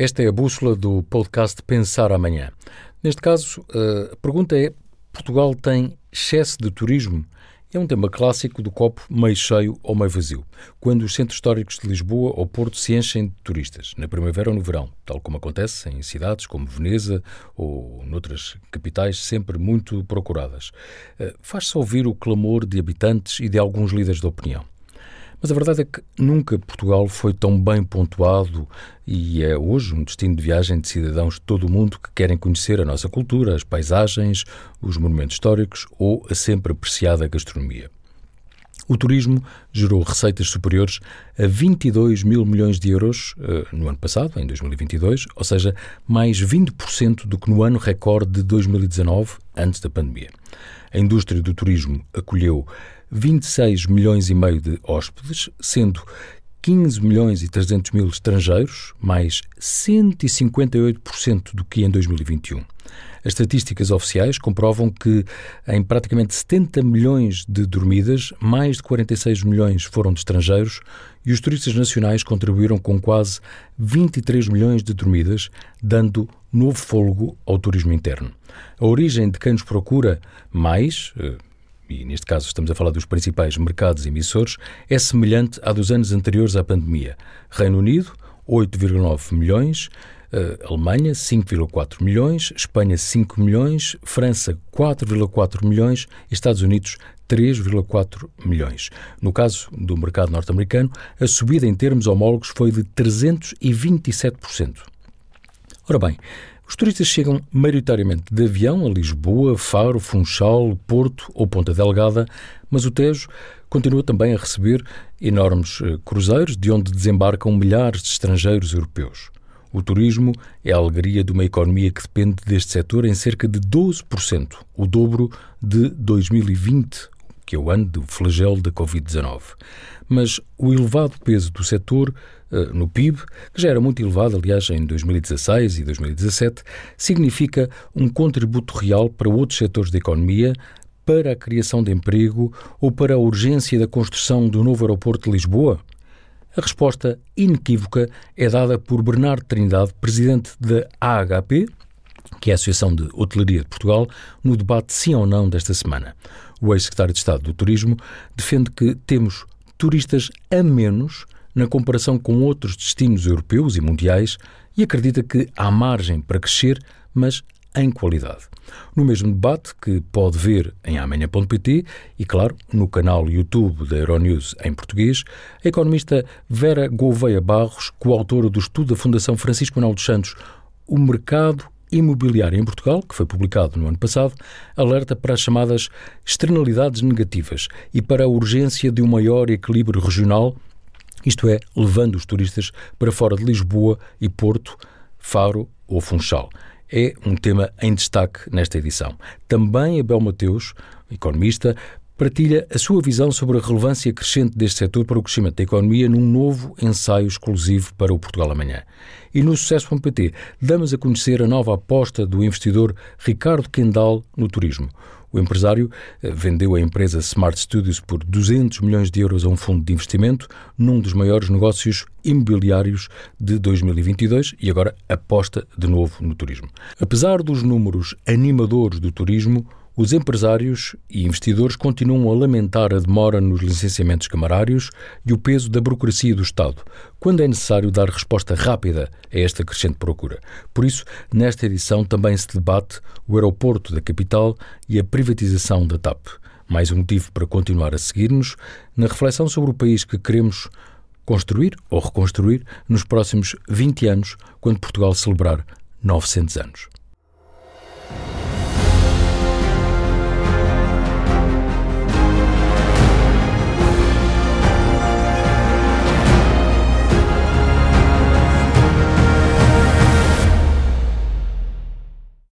Esta é a bússola do podcast Pensar Amanhã. Neste caso, a pergunta é: Portugal tem excesso de turismo? É um tema clássico do copo meio cheio ou meio vazio, quando os centros históricos de Lisboa ou Porto se enchem de turistas, na primavera ou no verão, tal como acontece em cidades como Veneza ou noutras capitais sempre muito procuradas. Eh, faz-se ouvir o clamor de habitantes e de alguns líderes de opinião. Mas a verdade é que nunca Portugal foi tão bem pontuado e é hoje um destino de viagem de cidadãos de todo o mundo que querem conhecer a nossa cultura, as paisagens, os monumentos históricos ou a sempre apreciada gastronomia. O turismo gerou receitas superiores a 22 mil milhões de euros uh, no ano passado, em 2022, ou seja, mais 20% do que no ano recorde de 2019, antes da pandemia. A indústria do turismo acolheu 26 milhões e meio de hóspedes, sendo 15 milhões e 300 mil estrangeiros, mais 158% do que em 2021. As estatísticas oficiais comprovam que, em praticamente 70 milhões de dormidas, mais de 46 milhões foram de estrangeiros e os turistas nacionais contribuíram com quase 23 milhões de dormidas, dando novo fôlego ao turismo interno. A origem de quem nos procura mais, eh, e neste caso estamos a falar dos principais mercados emissores, é semelhante à dos anos anteriores à pandemia. Reino Unido, 8,9 milhões, uh, Alemanha, 5,4 milhões, Espanha, 5 milhões, França, 4,4 milhões Estados Unidos, 3,4 milhões. No caso do mercado norte-americano, a subida em termos homólogos foi de 327%. Ora bem, os turistas chegam maioritariamente de avião a Lisboa, Faro, Funchal, Porto ou Ponta Delgada, mas o Tejo continua também a receber enormes eh, cruzeiros de onde desembarcam milhares de estrangeiros europeus. O turismo é a alegria de uma economia que depende deste setor em cerca de 12%, o dobro de 2020, que é o ano do flagelo da Covid-19. Mas o elevado peso do setor uh, no PIB, que já era muito elevado, aliás, em 2016 e 2017, significa um contributo real para outros setores da economia, para a criação de emprego ou para a urgência da construção do novo aeroporto de Lisboa? A resposta inequívoca é dada por Bernardo Trindade, presidente da AHP, que é a Associação de Hotelaria de Portugal, no debate sim ou não desta semana. O ex-secretário de Estado do Turismo defende que temos turistas a menos na comparação com outros destinos europeus e mundiais e acredita que há margem para crescer, mas em qualidade. No mesmo debate, que pode ver em amanhã.pt e, claro, no canal YouTube da Euronews em português, a economista Vera Gouveia Barros, coautora do estudo da Fundação Francisco Manuel dos Santos, O Mercado imobiliária em Portugal, que foi publicado no ano passado, alerta para as chamadas externalidades negativas e para a urgência de um maior equilíbrio regional, isto é, levando os turistas para fora de Lisboa e Porto, Faro ou Funchal. É um tema em destaque nesta edição. Também Abel Mateus, economista, partilha a sua visão sobre a relevância crescente deste setor para o crescimento da economia num novo ensaio exclusivo para o Portugal Amanhã. E no Sucesso.pt damos a conhecer a nova aposta do investidor Ricardo Kendall no turismo. O empresário eh, vendeu a empresa Smart Studios por 200 milhões de euros a um fundo de investimento, num dos maiores negócios imobiliários de 2022 e agora aposta de novo no turismo. Apesar dos números animadores do turismo, os empresários e investidores continuam a lamentar a demora nos licenciamentos camarários e o peso da burocracia do Estado, quando é necessário dar resposta rápida a esta crescente procura. Por isso, nesta edição também se debate o aeroporto da capital e a privatização da TAP. Mais um motivo para continuar a seguir-nos na reflexão sobre o país que queremos construir ou reconstruir nos próximos 20 anos, quando Portugal celebrar 900 anos.